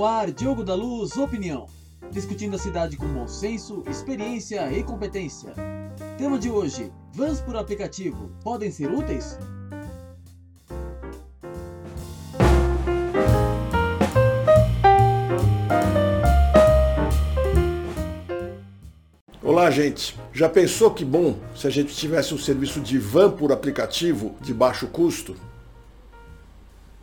no ar Diogo da Luz Opinião, discutindo a cidade com bom senso, experiência e competência. Tema de hoje: vans por aplicativo podem ser úteis? Olá, gente. Já pensou que bom se a gente tivesse um serviço de van por aplicativo de baixo custo?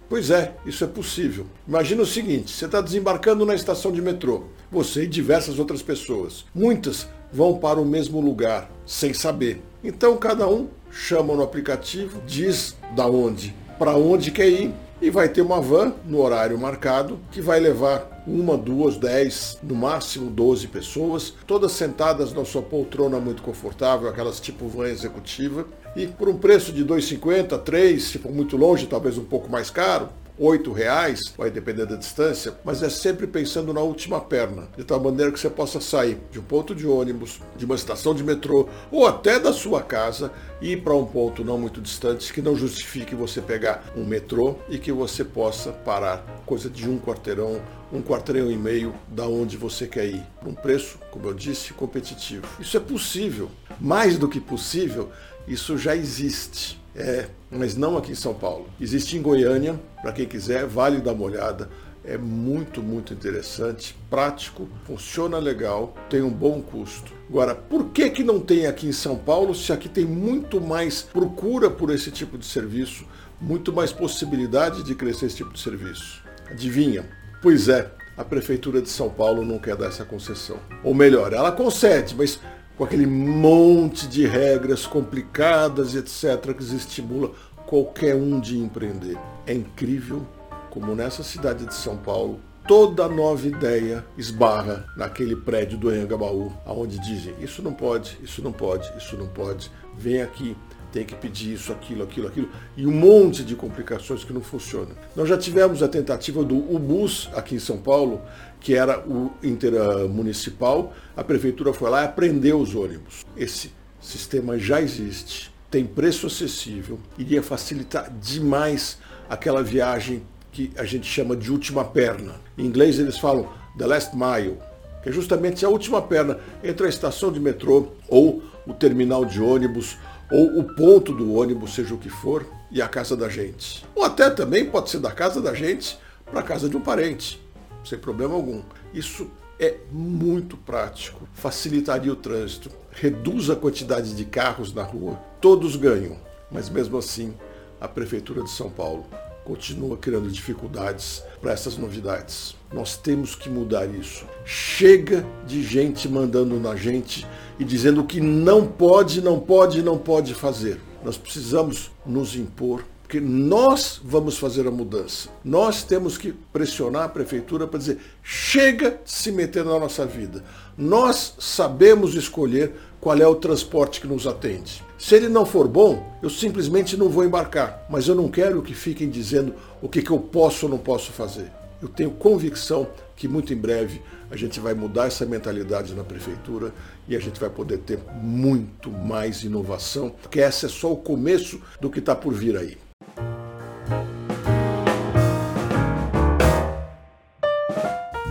Pois é, isso é possível. Imagina o seguinte: você está desembarcando na estação de metrô, você e diversas outras pessoas. Muitas vão para o mesmo lugar, sem saber. Então cada um chama no aplicativo, diz da onde, para onde quer ir e vai ter uma van no horário marcado que vai levar uma, duas, dez, no máximo 12 pessoas, todas sentadas na sua poltrona muito confortável, aquelas tipo van executiva, e por um preço de 2,50, 3, se for muito longe, talvez um pouco mais caro, oito reais, vai depender da distância, mas é sempre pensando na última perna, de tal maneira que você possa sair de um ponto de ônibus, de uma estação de metrô ou até da sua casa e ir para um ponto não muito distante que não justifique você pegar um metrô e que você possa parar coisa de um quarteirão, um quarteirão e meio da onde você quer ir, por um preço, como eu disse, competitivo. Isso é possível. Mais do que possível, isso já existe. É, mas não aqui em São Paulo. Existe em Goiânia, para quem quiser, vale dar uma olhada. É muito, muito interessante, prático, funciona legal, tem um bom custo. Agora, por que, que não tem aqui em São Paulo, se aqui tem muito mais procura por esse tipo de serviço, muito mais possibilidade de crescer esse tipo de serviço? Adivinha? Pois é, a Prefeitura de São Paulo não quer dar essa concessão. Ou melhor, ela concede, mas com aquele monte de regras complicadas, etc., que estimula qualquer um de empreender. É incrível como nessa cidade de São Paulo toda nova ideia esbarra naquele prédio do Anhangabaú, aonde dizem isso não pode, isso não pode, isso não pode, vem aqui, tem que pedir isso, aquilo, aquilo, aquilo, e um monte de complicações que não funcionam. Nós já tivemos a tentativa do UBUS aqui em São Paulo, que era o intermunicipal, a prefeitura foi lá e prendeu os ônibus. Esse sistema já existe, tem preço acessível, iria facilitar demais aquela viagem que a gente chama de última perna. Em inglês eles falam the last mile, que é justamente a última perna entre a estação de metrô ou o terminal de ônibus ou o ponto do ônibus, seja o que for, e a casa da gente. Ou até também pode ser da casa da gente para a casa de um parente, sem problema algum. Isso é muito prático, facilitaria o trânsito, reduz a quantidade de carros na rua, todos ganham. Mas mesmo assim, a Prefeitura de São Paulo continua criando dificuldades para essas novidades. Nós temos que mudar isso. Chega de gente mandando na gente e dizendo que não pode, não pode, não pode fazer. Nós precisamos nos impor porque nós vamos fazer a mudança. Nós temos que pressionar a prefeitura para dizer: chega de se meter na nossa vida. Nós sabemos escolher qual é o transporte que nos atende. Se ele não for bom, eu simplesmente não vou embarcar. Mas eu não quero que fiquem dizendo o que, que eu posso ou não posso fazer. Eu tenho convicção que muito em breve a gente vai mudar essa mentalidade na prefeitura e a gente vai poder ter muito mais inovação, porque essa é só o começo do que está por vir aí.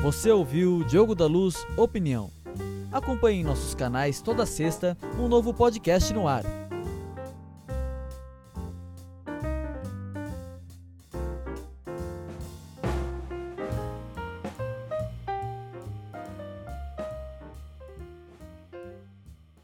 Você ouviu Diogo da Luz Opinião. Acompanhe em nossos canais toda sexta um novo podcast no ar.